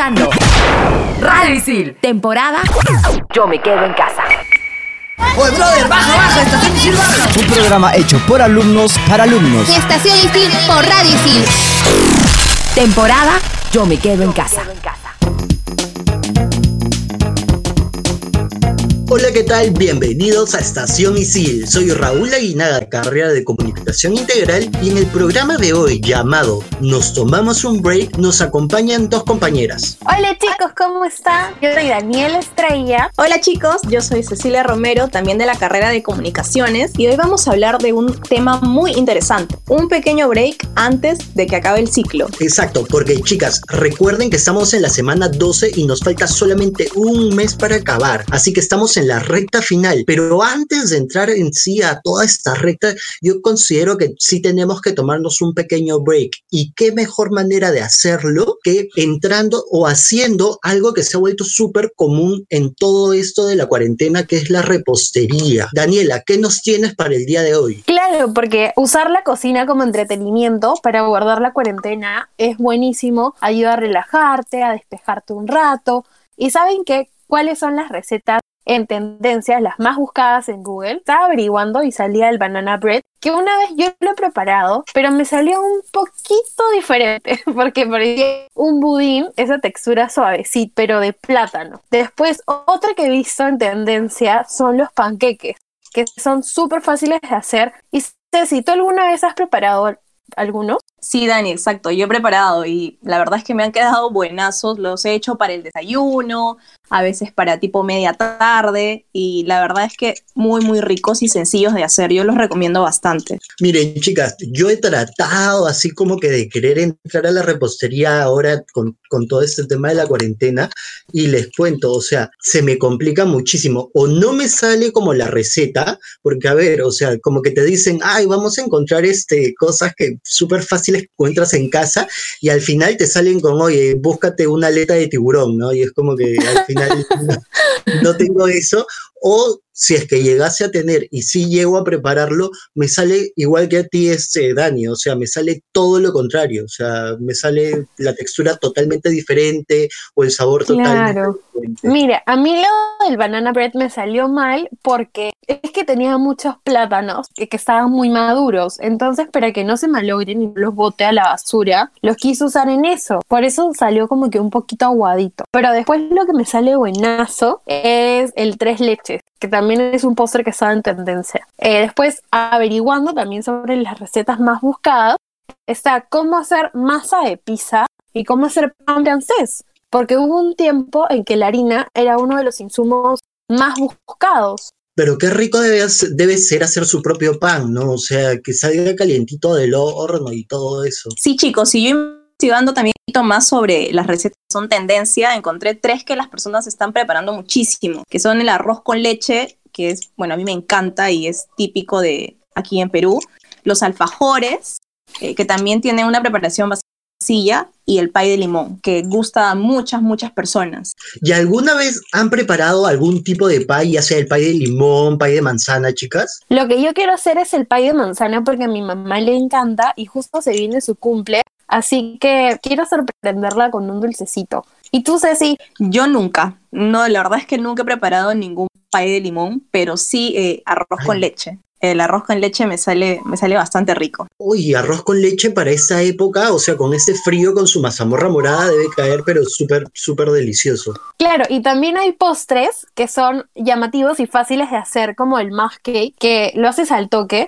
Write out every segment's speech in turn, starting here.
escuchando Radio Isil, temporada Yo me quedo en casa. Oye, brother, baja, baja, estación Isil, baja. Un programa hecho por alumnos para alumnos. Mi estación Isil por Radio Isil. Temporada Yo me quedo en casa. Hola, ¿qué tal? Bienvenidos a Estación Isil. Soy Raúl Aguinaga, carrera de Comunicación Integral, y en el programa de hoy llamado Nos tomamos un break nos acompañan dos compañeras. Hola chicos, ¿cómo están? Yo soy Daniela Estrella. Hola chicos, yo soy Cecilia Romero, también de la carrera de Comunicaciones, y hoy vamos a hablar de un tema muy interesante, un pequeño break antes de que acabe el ciclo. Exacto, porque chicas, recuerden que estamos en la semana 12 y nos falta solamente un mes para acabar, así que estamos en la recta final, pero antes de entrar en sí a toda esta recta, yo considero que sí tenemos que tomarnos un pequeño break. ¿Y qué mejor manera de hacerlo que entrando o haciendo algo que se ha vuelto súper común en todo esto de la cuarentena, que es la repostería? Daniela, ¿qué nos tienes para el día de hoy? Claro, porque usar la cocina como entretenimiento para guardar la cuarentena es buenísimo, ayuda a relajarte, a despejarte un rato. ¿Y saben qué? ¿Cuáles son las recetas en tendencias, las más buscadas en Google, estaba averiguando y salía el banana bread, que una vez yo lo he preparado, pero me salió un poquito diferente, porque parecía un budín, esa textura suavecita, pero de plátano. Después, otra que he visto en tendencia son los panqueques, que son súper fáciles de hacer. Y si tú alguna vez has preparado alguno? Sí, Dani, exacto. Yo he preparado y la verdad es que me han quedado buenazos. Los he hecho para el desayuno, a veces para tipo media tarde y la verdad es que muy, muy ricos y sencillos de hacer. Yo los recomiendo bastante. Miren, chicas, yo he tratado así como que de querer entrar a la repostería ahora con, con todo este tema de la cuarentena y les cuento, o sea, se me complica muchísimo. O no me sale como la receta, porque a ver, o sea, como que te dicen, ay, vamos a encontrar este, cosas que súper fáciles encuentras en casa y al final te salen con, oye, búscate una aleta de tiburón, ¿no? Y es como que al final no tengo eso. O si es que llegase a tener y si llego a prepararlo, me sale igual que a ti este Dani, o sea, me sale todo lo contrario, o sea, me sale la textura totalmente diferente o el sabor totalmente claro. Mira, a mí lo del banana bread me salió mal porque es que tenía muchos plátanos que, que estaban muy maduros, entonces para que no se malogren y los bote la basura, los quise usar en eso, por eso salió como que un poquito aguadito, pero después lo que me sale buenazo es el tres leches, que también es un postre que está en tendencia. Eh, después, averiguando también sobre las recetas más buscadas, está cómo hacer masa de pizza y cómo hacer pan francés, porque hubo un tiempo en que la harina era uno de los insumos más buscados. Pero qué rico debe, debe ser hacer su propio pan, ¿no? O sea, que salga calientito del horno y todo eso. Sí, chicos, y yo investigando también más sobre las recetas son tendencia, encontré tres que las personas están preparando muchísimo, que son el arroz con leche, que es, bueno, a mí me encanta y es típico de aquí en Perú, los alfajores, eh, que también tienen una preparación bastante sencilla, y el pay de limón, que gusta a muchas, muchas personas. ¿Y alguna vez han preparado algún tipo de pay, ya sea el pay de limón, pay de manzana, chicas? Lo que yo quiero hacer es el pay de manzana porque a mi mamá le encanta y justo se viene su cumple, así que quiero sorprenderla con un dulcecito. ¿Y tú, Ceci? Yo nunca. No, la verdad es que nunca he preparado ningún pay de limón, pero sí eh, arroz con leche. El arroz con leche me sale, me sale bastante rico. Uy, arroz con leche para esa época, o sea, con ese frío, con su mazamorra morada, debe caer, pero súper, súper delicioso. Claro, y también hay postres que son llamativos y fáciles de hacer, como el muff cake, que lo haces al toque,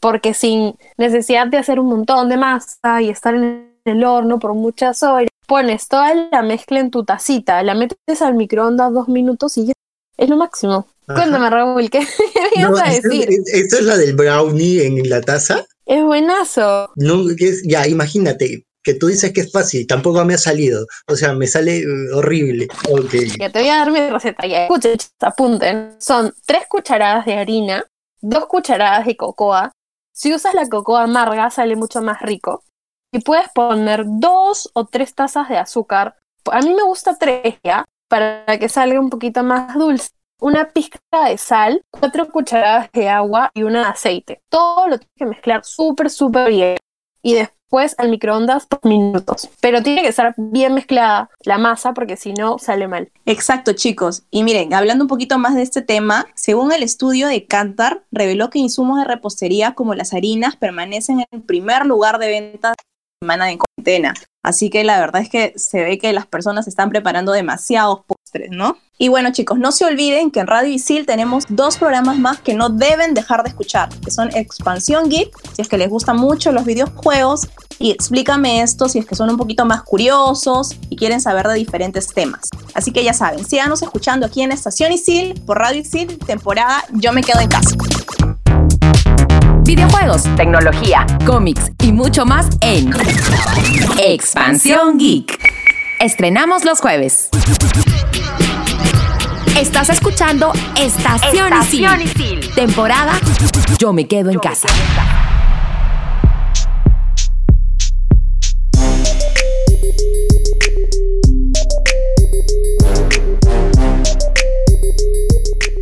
porque sin necesidad de hacer un montón de masa y estar en el horno por muchas horas, pones toda la mezcla en tu tacita, la metes al microondas dos minutos y ya es lo máximo. Cuéntame, Raúl, ¿qué, me ibas a decir? ¿Esto es la del brownie en la taza? Es buenazo. No, es, ya, imagínate, que tú dices que es fácil, tampoco me ha salido. O sea, me sale uh, horrible. Okay. Ya te voy a dar mi receta. Ya, escuchen, apunten. Son tres cucharadas de harina, dos cucharadas de cocoa. Si usas la cocoa amarga, sale mucho más rico. Y puedes poner dos o tres tazas de azúcar. A mí me gusta tres, ¿ya? Para que salga un poquito más dulce una pizca de sal, cuatro cucharadas de agua y una de aceite. Todo lo tienes que mezclar súper, súper bien. Y después al microondas por minutos. Pero tiene que estar bien mezclada la masa porque si no sale mal. Exacto, chicos. Y miren, hablando un poquito más de este tema, según el estudio de Kantar, reveló que insumos de repostería como las harinas permanecen en el primer lugar de ventas semana de cuarentena. Así que la verdad es que se ve que las personas están preparando demasiados postres, ¿no? Y bueno chicos, no se olviden que en Radio Isil tenemos dos programas más que no deben dejar de escuchar, que son Expansión Geek, si es que les gustan mucho los videojuegos, y Explícame esto si es que son un poquito más curiosos y quieren saber de diferentes temas. Así que ya saben, síganos escuchando aquí en Estación Isil, por Radio Isil, temporada Yo me quedo en casa videojuegos, tecnología, cómics y mucho más en Expansión Geek. Estrenamos los jueves. Estás escuchando Estación, Isil. Temporada Yo me quedo en casa.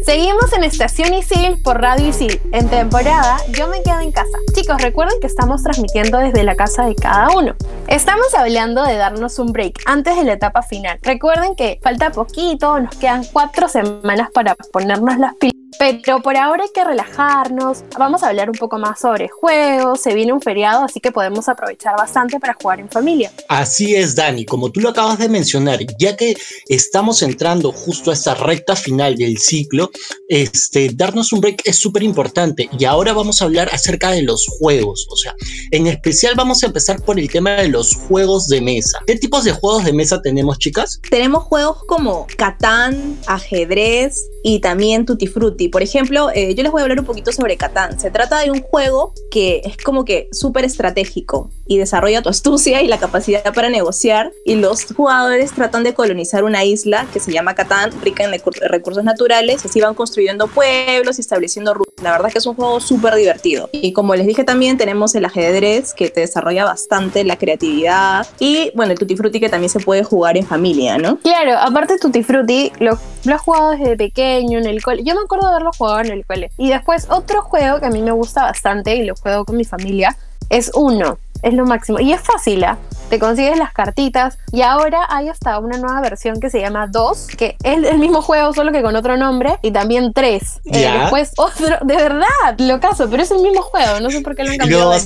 Seguimos en Estación Isil por Radio Isil. En temporada, yo me quedo en casa. Chicos, recuerden que estamos transmitiendo desde la casa de cada uno. Estamos hablando de darnos un break antes de la etapa final. Recuerden que falta poquito, nos quedan cuatro semanas para ponernos las pilas pero por ahora hay que relajarnos. Vamos a hablar un poco más sobre juegos. Se viene un feriado, así que podemos aprovechar bastante para jugar en familia. Así es, Dani. Como tú lo acabas de mencionar, ya que estamos entrando justo a esta recta final del ciclo, este, darnos un break es súper importante. Y ahora vamos a hablar acerca de los juegos. O sea, en especial vamos a empezar por el tema de los juegos de mesa. ¿Qué tipos de juegos de mesa tenemos, chicas? Tenemos juegos como Catán, ajedrez y también Tutti Frutti por ejemplo, eh, yo les voy a hablar un poquito sobre Catán. Se trata de un juego que es como que súper estratégico y desarrolla tu astucia y la capacidad para negociar. Y los jugadores tratan de colonizar una isla que se llama Catán, rica en recursos naturales. Y así van construyendo pueblos y estableciendo rutas. La verdad es que es un juego súper divertido. Y como les dije también, tenemos el ajedrez que te desarrolla bastante la creatividad. Y bueno, el Tutti Frutti que también se puede jugar en familia, ¿no? Claro, aparte Tutti Frutti lo, lo has jugado pequeño en el cole. Yo me acuerdo haberlo jugado en el cole. Y después otro juego que a mí me gusta bastante y lo juego con mi familia es uno. Es lo máximo. Y es fácil, ¿ah? te consigues las cartitas y ahora hay hasta una nueva versión que se llama 2, que es el mismo juego solo que con otro nombre y también 3. Eh, después otro, de verdad, lo caso, pero es el mismo juego, no sé por qué lo han cambiado.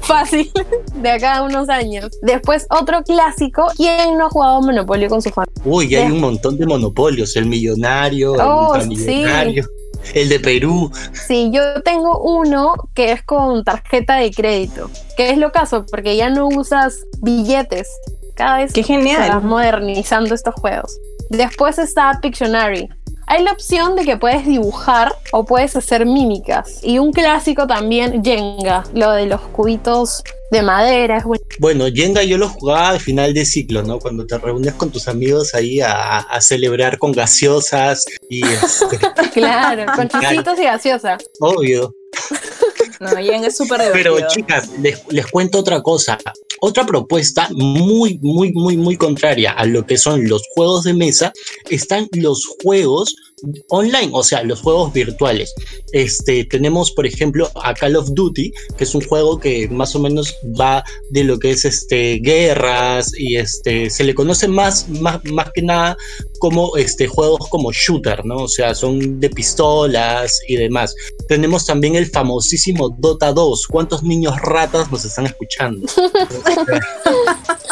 Fácil, de acá a unos años. Después otro clásico, ¿quién no ha jugado Monopolio con su familia? Uy, hay un montón de monopolios, el millonario, oh, el millonario. El de Perú. Sí, yo tengo uno que es con tarjeta de crédito, que es lo caso, porque ya no usas billetes. Cada vez Qué genial. modernizando estos juegos. Después está Pictionary. Hay la opción de que puedes dibujar o puedes hacer mímicas. Y un clásico también, Jenga, lo de los cubitos de madera. bueno. Jenga yo lo jugaba al final de ciclo, ¿no? Cuando te reúnes con tus amigos ahí a, celebrar con gaseosas y... Este, claro, con chisitos y gaseosas. Obvio. No, Jenga es súper divertido. Pero chicas, les, les cuento otra cosa. Otra propuesta muy, muy, muy, muy contraria a lo que son los juegos de mesa están los juegos online, o sea, los juegos virtuales. Este, tenemos, por ejemplo, a Call of Duty, que es un juego que más o menos va de lo que es este, guerras y este, se le conoce más, más, más que nada como este, juegos como shooter, ¿no? O sea, son de pistolas y demás. Tenemos también el famosísimo Dota 2. ¿Cuántos niños ratas nos están escuchando?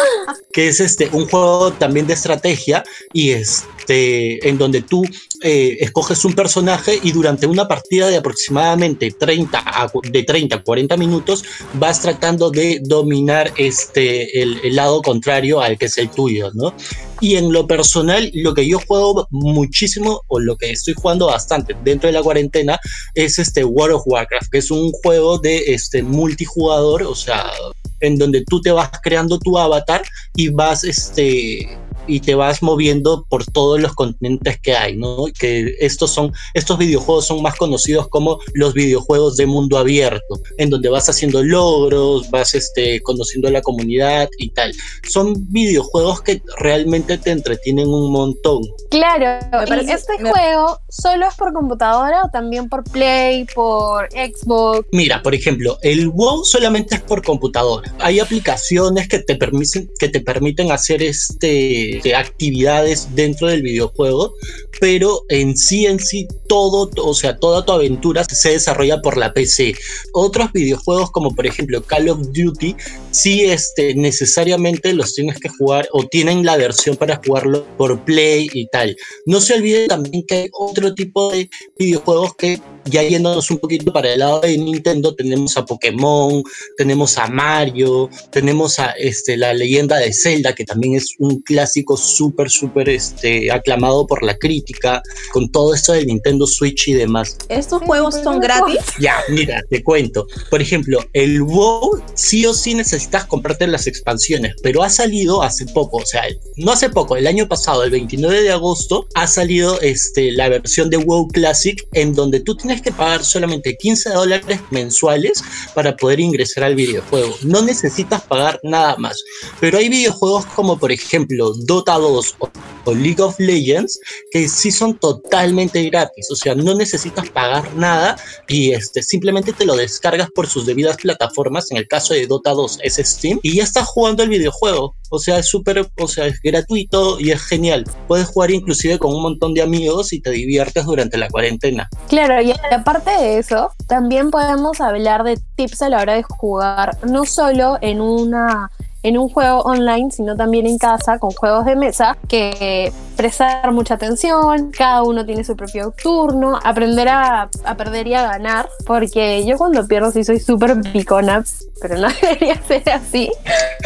que es este, un juego también de estrategia y este, en donde tú eh, escoges un personaje y durante una partida de aproximadamente 30 a, de 30 a 40 minutos vas tratando de dominar este, el, el lado contrario al que es el tuyo, ¿no? Y en lo personal, lo que yo juego muchísimo, o lo que estoy jugando bastante dentro de la cuarentena, es este World of Warcraft, que es un juego de este multijugador, o sea, en donde tú te vas creando tu avatar y vas este y te vas moviendo por todos los continentes que hay, ¿no? Que estos son, estos videojuegos son más conocidos como los videojuegos de mundo abierto, en donde vas haciendo logros, vas este, conociendo a la comunidad y tal. Son videojuegos que realmente te entretienen un montón. Claro, Me parece- y este me- juego solo es por computadora o también por Play, por Xbox. Mira, por ejemplo, el WoW solamente es por computadora. Hay aplicaciones que te permiten, que te permiten hacer este, de actividades dentro del videojuego, pero en sí, en sí, todo, o sea, toda tu aventura se desarrolla por la PC. Otros videojuegos, como por ejemplo Call of Duty, sí este, necesariamente los tienes que jugar o tienen la versión para jugarlo por Play y tal. No se olvide también que hay otro tipo de videojuegos que ya yéndonos un poquito para el lado de Nintendo, tenemos a Pokémon, tenemos a Mario, tenemos a este, la leyenda de Zelda, que también es un clásico súper, súper este, aclamado por la crítica, con todo esto del Nintendo Switch y demás. ¿Estos juegos son gratis? Ya, mira, te cuento. Por ejemplo, el WoW sí o sí necesitas comprarte las expansiones, pero ha salido hace poco, o sea, no hace poco, el año pasado, el 29 de agosto, ha salido este, la versión de WoW Classic en donde tú tienes que pagar solamente 15 dólares mensuales para poder ingresar al videojuego. No necesitas pagar nada más. Pero hay videojuegos como por ejemplo Dota 2 o, o League of Legends que sí son totalmente gratis. O sea, no necesitas pagar nada y este, simplemente te lo descargas por sus debidas plataformas. En el caso de Dota 2 es Steam y ya estás jugando el videojuego. O sea, es súper, o sea, es gratuito y es genial. Puedes jugar inclusive con un montón de amigos y te diviertes durante la cuarentena. Claro, y aparte de eso, también podemos hablar de tips a la hora de jugar, no solo en una en un juego online, sino también en casa con juegos de mesa, que prestar mucha atención, cada uno tiene su propio turno, aprender a, a perder y a ganar, porque yo cuando pierdo sí soy súper picona, pero no debería ser así.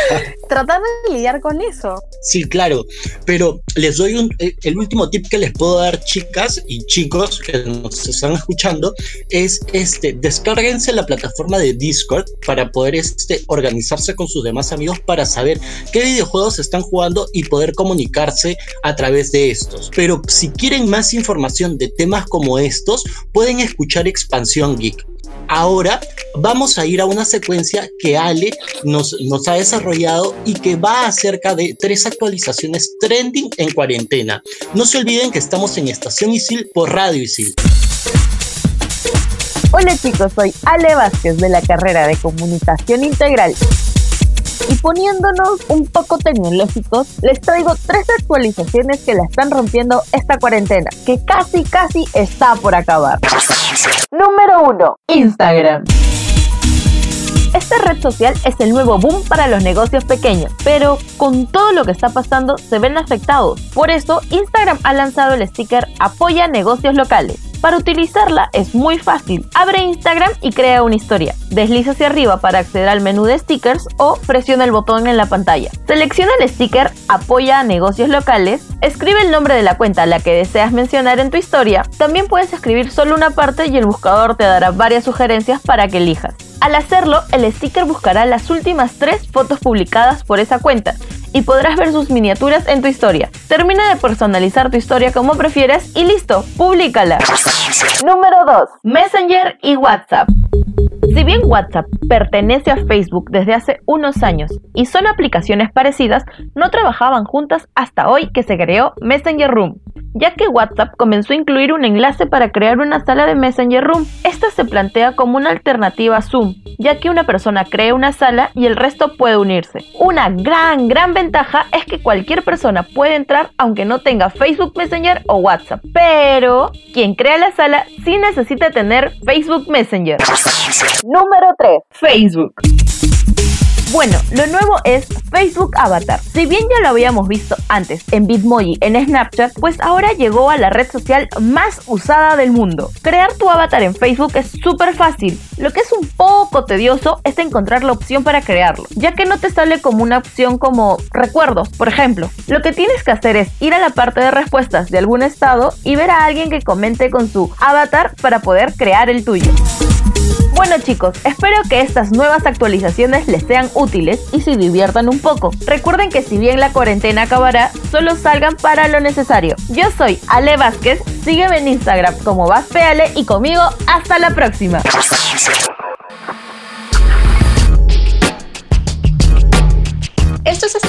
Tratar de lidiar con eso. Sí, claro, pero les doy un, eh, el último tip que les puedo dar, chicas y chicos que nos están escuchando, es este, descárguense la plataforma de Discord para poder este, organizarse con sus demás amigos para saber qué videojuegos están jugando y poder comunicarse a través de estos. Pero si quieren más información de temas como estos, pueden escuchar Expansión Geek. Ahora vamos a ir a una secuencia que Ale nos, nos ha desarrollado y que va acerca de tres actualizaciones trending en cuarentena. No se olviden que estamos en Estación Isil por Radio Isil. Hola chicos, soy Ale Vázquez de la carrera de Comunicación Integral. Y poniéndonos un poco tecnológicos, les traigo tres actualizaciones que la están rompiendo esta cuarentena, que casi casi está por acabar. Número 1. Instagram. Esta red social es el nuevo boom para los negocios pequeños, pero con todo lo que está pasando se ven afectados. Por eso, Instagram ha lanzado el sticker Apoya negocios locales. Para utilizarla es muy fácil. Abre Instagram y crea una historia. Desliza hacia arriba para acceder al menú de stickers o presiona el botón en la pantalla. Selecciona el sticker Apoya a negocios locales, escribe el nombre de la cuenta a la que deseas mencionar en tu historia. También puedes escribir solo una parte y el buscador te dará varias sugerencias para que elijas. Al hacerlo, el sticker buscará las últimas tres fotos publicadas por esa cuenta y podrás ver sus miniaturas en tu historia. Termina de personalizar tu historia como prefieras y listo, públicala. Número 2. Messenger y WhatsApp. Si bien WhatsApp pertenece a Facebook desde hace unos años y son aplicaciones parecidas, no trabajaban juntas hasta hoy que se creó Messenger Room, ya que WhatsApp comenzó a incluir un enlace para crear una sala de Messenger Room. Esta se plantea como una alternativa a Zoom, ya que una persona crea una sala y el resto puede unirse. Una gran, gran ventaja es que cualquier persona puede entrar aunque no tenga Facebook Messenger o WhatsApp, pero quien crea la sala sí necesita tener Facebook Messenger. Número 3. Facebook. Bueno, lo nuevo es Facebook Avatar. Si bien ya lo habíamos visto antes en Bitmoji, en Snapchat, pues ahora llegó a la red social más usada del mundo. Crear tu avatar en Facebook es súper fácil. Lo que es un poco tedioso es encontrar la opción para crearlo, ya que no te sale como una opción como recuerdos, por ejemplo. Lo que tienes que hacer es ir a la parte de respuestas de algún estado y ver a alguien que comente con su avatar para poder crear el tuyo. Bueno chicos, espero que estas nuevas actualizaciones les sean útiles y se diviertan un poco. Recuerden que si bien la cuarentena acabará, solo salgan para lo necesario. Yo soy Ale Vázquez, sígueme en Instagram como VazPeale y conmigo hasta la próxima.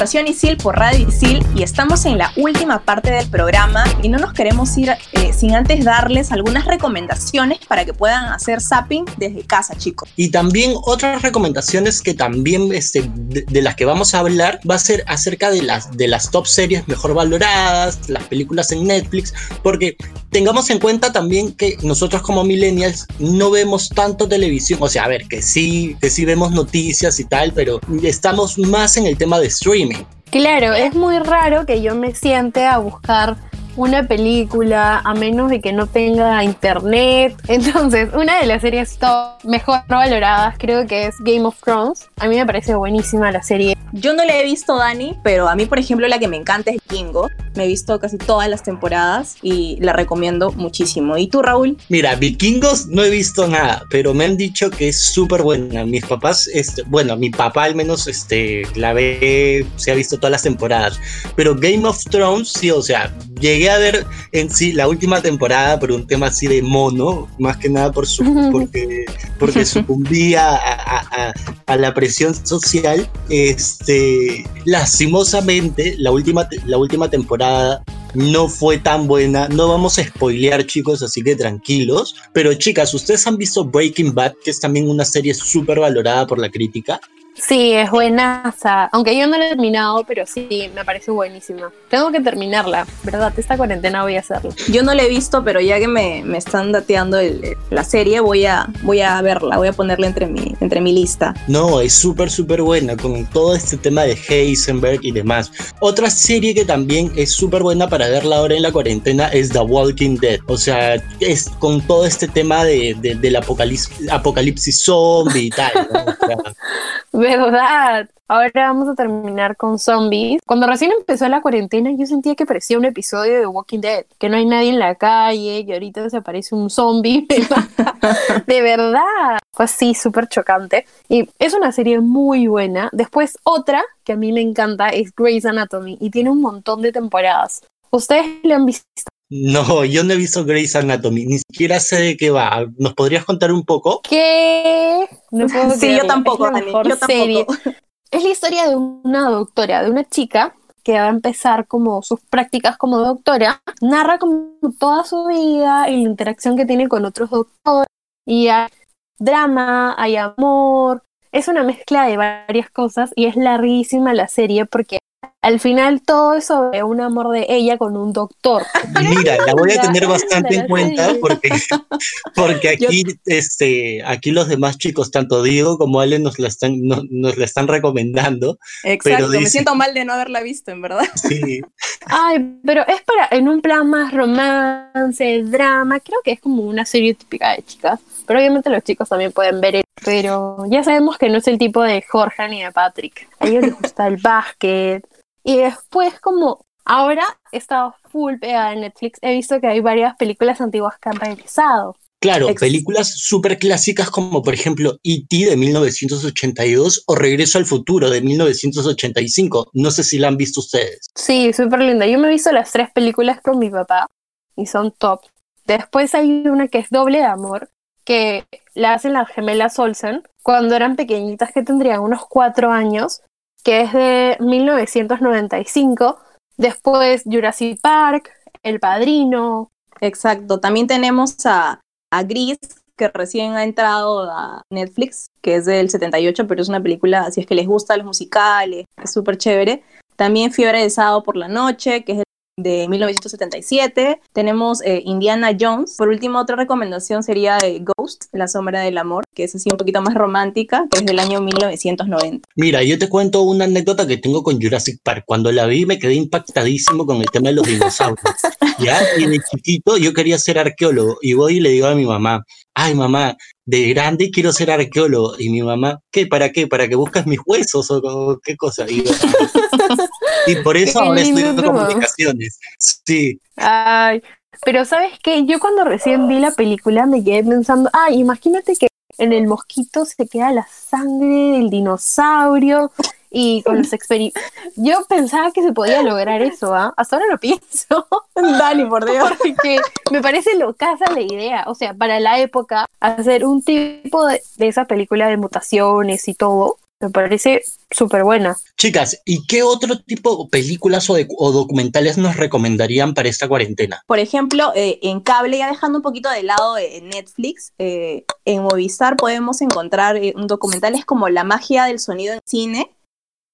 Estación Isil por Radio Isil y estamos en la última parte del programa y no nos queremos ir eh, sin antes darles algunas recomendaciones para que puedan hacer zapping desde casa, chicos. Y también otras recomendaciones que también este, de, las que vamos a hablar va a ser acerca de las, de las top series mejor valoradas, las películas en Netflix, porque tengamos en cuenta también que nosotros como millennials no vemos tanto televisión, o sea, a ver, que sí, que sí vemos noticias y tal, pero estamos más en el tema de streaming. Claro, es muy raro que yo me siente a buscar una película a menos de que no tenga internet. Entonces, una de las series top mejor valoradas creo que es Game of Thrones. A mí me parece buenísima la serie. Yo no la he visto, Dani, pero a mí, por ejemplo, la que me encanta es Kingo. Me he visto casi todas las temporadas y la recomiendo muchísimo. ¿Y tú, Raúl? Mira, Vikingos no he visto nada, pero me han dicho que es súper buena. Mis papás, este, bueno, mi papá al menos este, la ve, se ha visto todas las temporadas. Pero Game of Thrones, sí, o sea, llegué ver en sí la última temporada por un tema así de mono, más que nada por su, porque, porque sucumbía a, a, a, la presión social. Este, lastimosamente, la última, la última temporada no fue tan buena. No vamos a spoilear, chicos, así que tranquilos. Pero chicas, ¿ustedes han visto Breaking Bad, que es también una serie súper valorada por la crítica? Sí, es buenaza. Aunque yo no la he terminado, pero sí, me parece buenísima. Tengo que terminarla, ¿verdad? Esta cuarentena voy a hacerlo. Yo no la he visto, pero ya que me, me están dateando el, la serie, voy a, voy a verla, voy a ponerla entre mi, entre mi lista. No, es súper, súper buena, con todo este tema de Heisenberg y demás. Otra serie que también es súper buena para verla ahora en la cuarentena es The Walking Dead. O sea, es con todo este tema de, de del apocalipsis, apocalipsis zombie y tal. ¿no? O sea, ¿Verdad? Ahora vamos a terminar con zombies. Cuando recién empezó la cuarentena, yo sentía que parecía un episodio de Walking Dead, que no hay nadie en la calle y ahorita se aparece un zombie. de verdad. Fue así, súper chocante. Y es una serie muy buena. Después, otra que a mí me encanta es Grey's Anatomy y tiene un montón de temporadas. ¿Ustedes le han visto? No, yo no he visto Grey's Anatomy, ni siquiera sé de qué va. ¿Nos podrías contar un poco? ¿Qué? No puedo Sí, yo tampoco, es la mejor yo tampoco. serie. Es la historia de una doctora, de una chica que va a empezar como sus prácticas como doctora, narra como toda su vida y la interacción que tiene con otros doctores, y hay drama, hay amor, es una mezcla de varias cosas y es larguísima la serie porque al final todo es sobre un amor de ella con un doctor. Mira, la voy a tener bastante en cuenta porque, porque aquí, este, aquí los demás chicos, tanto Diego como Ale, nos la están, nos, nos la están recomendando. Exacto, me dice- siento mal de no haberla visto, en verdad. Sí, Ay, pero es para en un plan más romance, drama, creo que es como una serie típica de chicas. Pero obviamente los chicos también pueden ver eso. Pero ya sabemos que no es el tipo de Jorge ni de Patrick. A ellos les gusta el básquet. Y después como ahora he estado full pegada en Netflix, he visto que hay varias películas antiguas que han regresado. claro, Ex- películas súper clásicas como por ejemplo E.T. de 1982 o Regreso al Futuro de 1985. No sé si la han visto ustedes. Sí, súper linda. Yo me he visto las tres películas con mi papá y son top. Después hay una que es Doble de Amor, que la hacen las gemelas Olsen cuando eran pequeñitas, que tendrían unos cuatro años, que es de 1995. Después Jurassic Park, El Padrino. Exacto, también tenemos a, a Gris, que recién ha entrado a Netflix, que es del 78, pero es una película, si es que les gusta los musicales, es súper chévere. También Fiebre de Sábado por la Noche, que es de 1977. Tenemos eh, Indiana Jones. Por último, otra recomendación sería eh, Ghost, La Sombra del Amor, que es así un poquito más romántica, que es del año 1990. Mira, yo te cuento una anécdota que tengo con Jurassic Park. Cuando la vi me quedé impactadísimo con el tema de los dinosaurios. ¿ya? Y de chiquito yo quería ser arqueólogo y voy y le digo a mi mamá, ay mamá, de grande quiero ser arqueólogo. Y mi mamá, ¿qué? ¿Para qué? ¿Para que busques mis huesos o, qué cosa? Y, yo, y por eso Qué ahora estoy en comunicaciones. Sí, Ay, pero ¿sabes qué? Yo cuando recién vi la película me quedé pensando, ay, imagínate que en el mosquito se queda la sangre del dinosaurio y con los experimentos. Yo pensaba que se podía lograr eso, ¿ah? Hasta ahora lo pienso. Dani, por Dios. Porque me parece locaza la idea. O sea, para la época, hacer un tipo de, de esa película de mutaciones y todo, me parece súper buena. Chicas, ¿y qué otro tipo de películas o, de- o documentales nos recomendarían para esta cuarentena? Por ejemplo, eh, en cable, ya dejando un poquito de lado eh, Netflix, eh, en Movistar podemos encontrar un documentales como La magia del sonido en cine.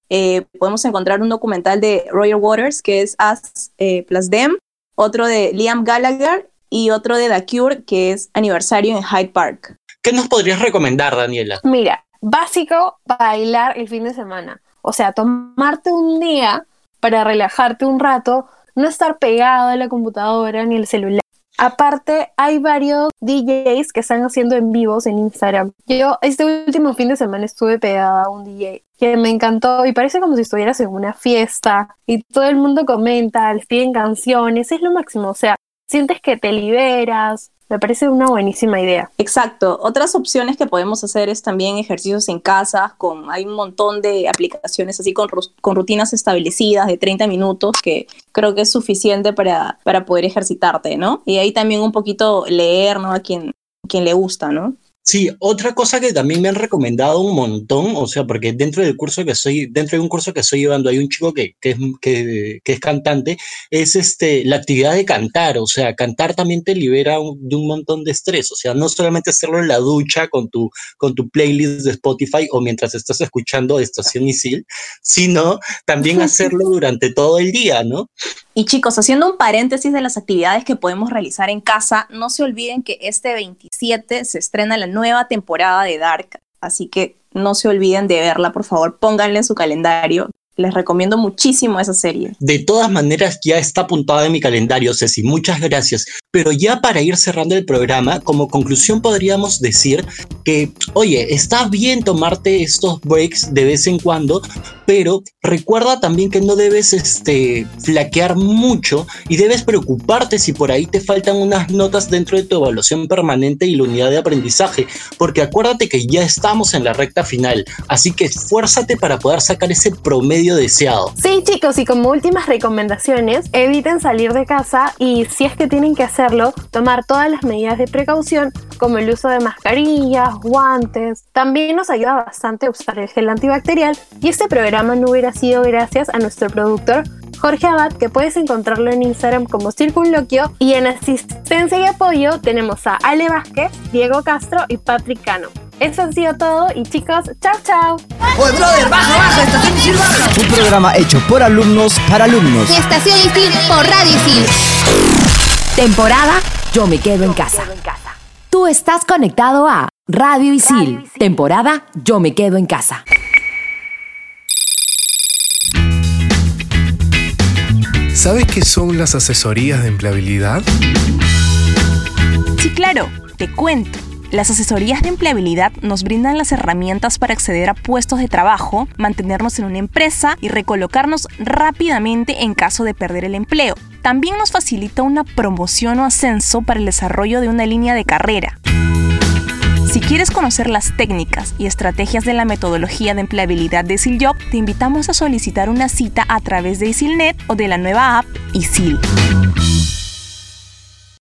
Eh, podemos encontrar un documental de Roger Waters que es Us eh, Plus Them, otro de Liam Gallagher y otro de The Cure que es Aniversario en Hyde Park. ¿Qué nos podrías recomendar, Daniela? Mira, básico, bailar el fin de semana. O sea, tomarte un día para relajarte un rato, no estar pegado a la computadora ni el celular. Aparte, hay varios DJs que están haciendo en vivos en Instagram. Yo este último fin de semana estuve pegada a un DJ que me encantó y parece como si estuvieras en una fiesta y todo el mundo comenta, les piden canciones, es lo máximo. O sea, sientes que te liberas. Me parece una buenísima idea. Exacto. Otras opciones que podemos hacer es también ejercicios en casa. Con, hay un montón de aplicaciones así con, con rutinas establecidas de 30 minutos que creo que es suficiente para, para poder ejercitarte, ¿no? Y ahí también un poquito leer, ¿no? A quien, quien le gusta, ¿no? Sí, otra cosa que también me han recomendado un montón, o sea, porque dentro del curso que estoy, dentro de un curso que estoy llevando, hay un chico que, que es, que, que es cantante, es este, la actividad de cantar, o sea, cantar también te libera un- de un montón de estrés, o sea, no solamente hacerlo en la ducha con tu, con tu playlist de Spotify o mientras estás escuchando Estación Isil, sino también hacerlo durante todo el día, ¿no? Y chicos, haciendo un paréntesis de las actividades que podemos realizar en casa, no se olviden que este 27 se estrena la nueva temporada de Dark, así que no se olviden de verla, por favor, pónganla en su calendario. Les recomiendo muchísimo esa serie. De todas maneras, ya está apuntada en mi calendario, Ceci. Muchas gracias. Pero ya para ir cerrando el programa, como conclusión podríamos decir que, oye, está bien tomarte estos breaks de vez en cuando, pero recuerda también que no debes este, flaquear mucho y debes preocuparte si por ahí te faltan unas notas dentro de tu evaluación permanente y la unidad de aprendizaje, porque acuérdate que ya estamos en la recta final, así que esfuérzate para poder sacar ese promedio deseado. Sí, chicos, y como últimas recomendaciones, eviten salir de casa y si es que tienen que hacerlo, tomar todas las medidas de precaución, como el uso de mascarillas, guantes. También nos ayuda bastante usar el gel antibacterial y este programa no hubiera sido gracias a nuestro productor Jorge Abad, que puedes encontrarlo en Instagram como Circunloquio. Y en asistencia y apoyo tenemos a Ale Vázquez, Diego Castro y Patrick Cano. Eso ha sido todo y chicos, chao chao. Oye, brother, baja, baja, estación Isil, baja. Un programa hecho por alumnos para alumnos. Estación Isil por Radio Isil. Temporada Yo me quedo en casa. Tú estás conectado a Radio Isil. Temporada Yo me quedo en casa. ¿Sabes qué son las asesorías de empleabilidad? Sí, claro, te cuento. Las asesorías de empleabilidad nos brindan las herramientas para acceder a puestos de trabajo, mantenernos en una empresa y recolocarnos rápidamente en caso de perder el empleo. También nos facilita una promoción o ascenso para el desarrollo de una línea de carrera. Si quieres conocer las técnicas y estrategias de la metodología de empleabilidad de ISILJOB, te invitamos a solicitar una cita a través de ISILNET o de la nueva app ISIL.